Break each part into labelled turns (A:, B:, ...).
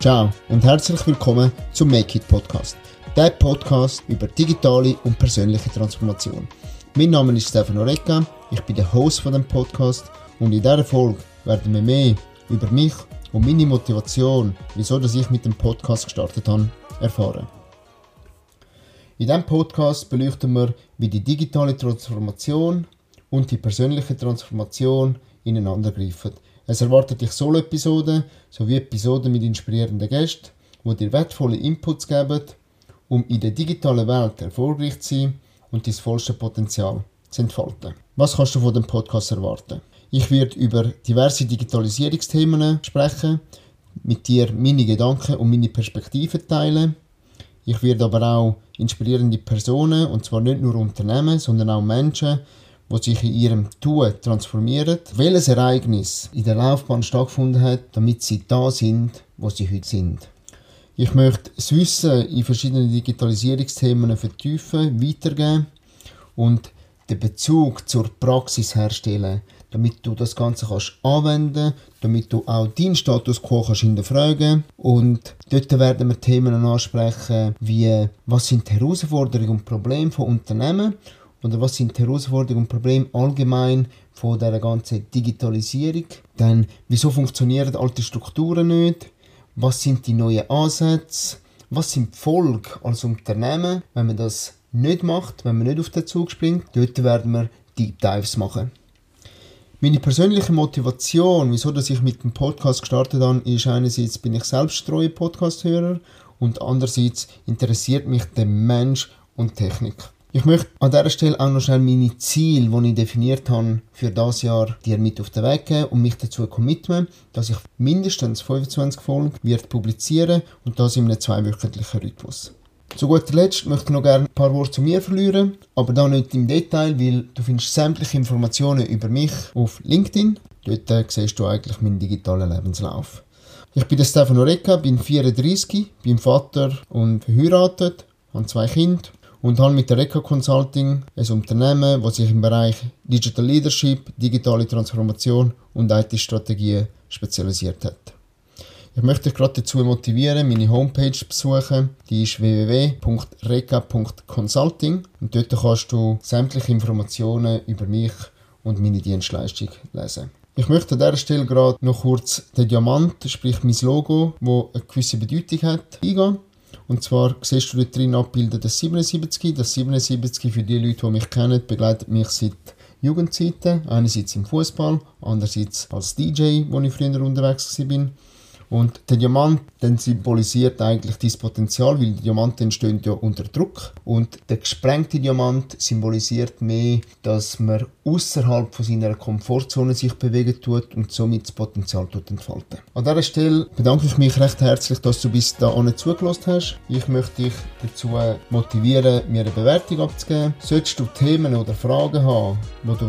A: Ciao und herzlich willkommen zum Make It Podcast. Der Podcast über digitale und persönliche Transformation. Mein Name ist Stefano Recca, ich bin der Host von dem Podcast und in dieser Folge werden wir mehr über mich und meine Motivation, wieso dass ich mit dem Podcast gestartet habe, erfahren. In diesem Podcast beleuchten wir, wie die digitale Transformation und die persönliche Transformation ineinander greifen es erwartet dich Solo-Episoden sowie Episoden mit inspirierenden Gästen, die dir wertvolle Inputs geben, um in der digitalen Welt erfolgreich zu sein und dein vollste Potenzial zu entfalten. Was kannst du von dem Podcast erwarten? Ich werde über diverse Digitalisierungsthemen sprechen, mit dir meine Gedanken und meine Perspektiven teilen. Ich werde aber auch inspirierende Personen, und zwar nicht nur Unternehmen, sondern auch Menschen, die sich in ihrem Tun transformieren, welches Ereignis in der Laufbahn stattgefunden hat, damit sie da sind, wo sie heute sind. Ich möchte das Wissen in verschiedenen Digitalisierungsthemen vertiefen, weitergeben und den Bezug zur Praxis herstellen, damit du das Ganze kannst anwenden, damit du auch deinen Status quo kannst hinterfragen und dort werden wir Themen ansprechen, wie was sind die Herausforderungen und Probleme von Unternehmen oder was sind die Herausforderungen und Probleme allgemein von der ganzen Digitalisierung? Dann, wieso funktionieren alte Strukturen nicht? Was sind die neuen Ansätze? Was sind die Folgen als Unternehmen, wenn man das nicht macht, wenn man nicht auf den Zug springt? Dort werden wir Deep Dives machen. Meine persönliche Motivation, wieso dass ich mit dem Podcast gestartet habe, ist einerseits bin ich selbst treuer Podcast-Hörer und andererseits interessiert mich der Mensch und Technik. Ich möchte an dieser Stelle auch noch schnell meine Ziele, die ich definiert habe, für das Jahr dir mit auf den Weg geben und mich dazu committen, dass ich mindestens 25 Folgen wird publizieren und das in einem zweiwöchentlichen Rhythmus. Zu guter Letzt möchte ich noch gerne ein paar Worte zu mir verlieren, aber da nicht im Detail, weil du findest sämtliche Informationen über mich auf LinkedIn. Dort äh, siehst du eigentlich meinen digitalen Lebenslauf. Ich bin Stefano Recca, bin 34, bin Vater und verheiratet, habe zwei Kinder und habe mit der Reka Consulting ein Unternehmen, das sich im Bereich Digital Leadership, digitale Transformation und IT-Strategien spezialisiert hat. Ich möchte dich gerade dazu motivieren, meine Homepage zu besuchen. Die ist www.reka.consulting und dort kannst du sämtliche Informationen über mich und meine Dienstleistung lesen. Ich möchte an dieser Stelle gerade noch kurz den Diamant, sprich mein Logo, wo eine gewisse Bedeutung hat, eingehen. Und zwar siehst du dort drin abbilden das 77. Das 77 für die Leute, die mich kennen, begleitet mich seit Jugendzeiten. Einerseits im Fußball, andererseits als DJ, wo ich früher unterwegs war. Und der Diamant dann symbolisiert eigentlich dieses Potenzial, weil Diamanten entstehen ja unter Druck. Und der gesprengte Diamant symbolisiert mehr, dass man außerhalb von seiner Komfortzone sich bewegen tut und somit das Potenzial tut entfalten. An dieser Stelle bedanke ich mich recht herzlich, dass du bis dahin zugelassen hast. Ich möchte dich dazu motivieren, mir eine Bewertung abzugeben. Solltest du Themen oder Fragen haben, wo du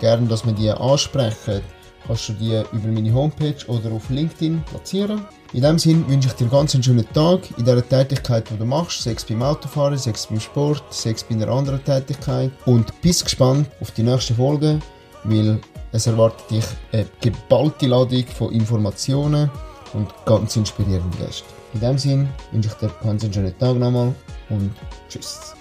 A: gerne, dass wir die ansprechen, kannst du die über meine Homepage oder auf LinkedIn platzieren. In diesem Sinne wünsche ich dir ganz einen schönen Tag in dieser Tätigkeit, die du machst, sechs beim Autofahren, sechs beim Sport, sechs bei einer anderen Tätigkeit und bist gespannt auf die nächste Folge, weil es erwartet dich eine geballte Ladung von Informationen und ganz inspirierenden Gästen. In diesem Sinne wünsche ich dir ganz einen schönen Tag nochmal und tschüss.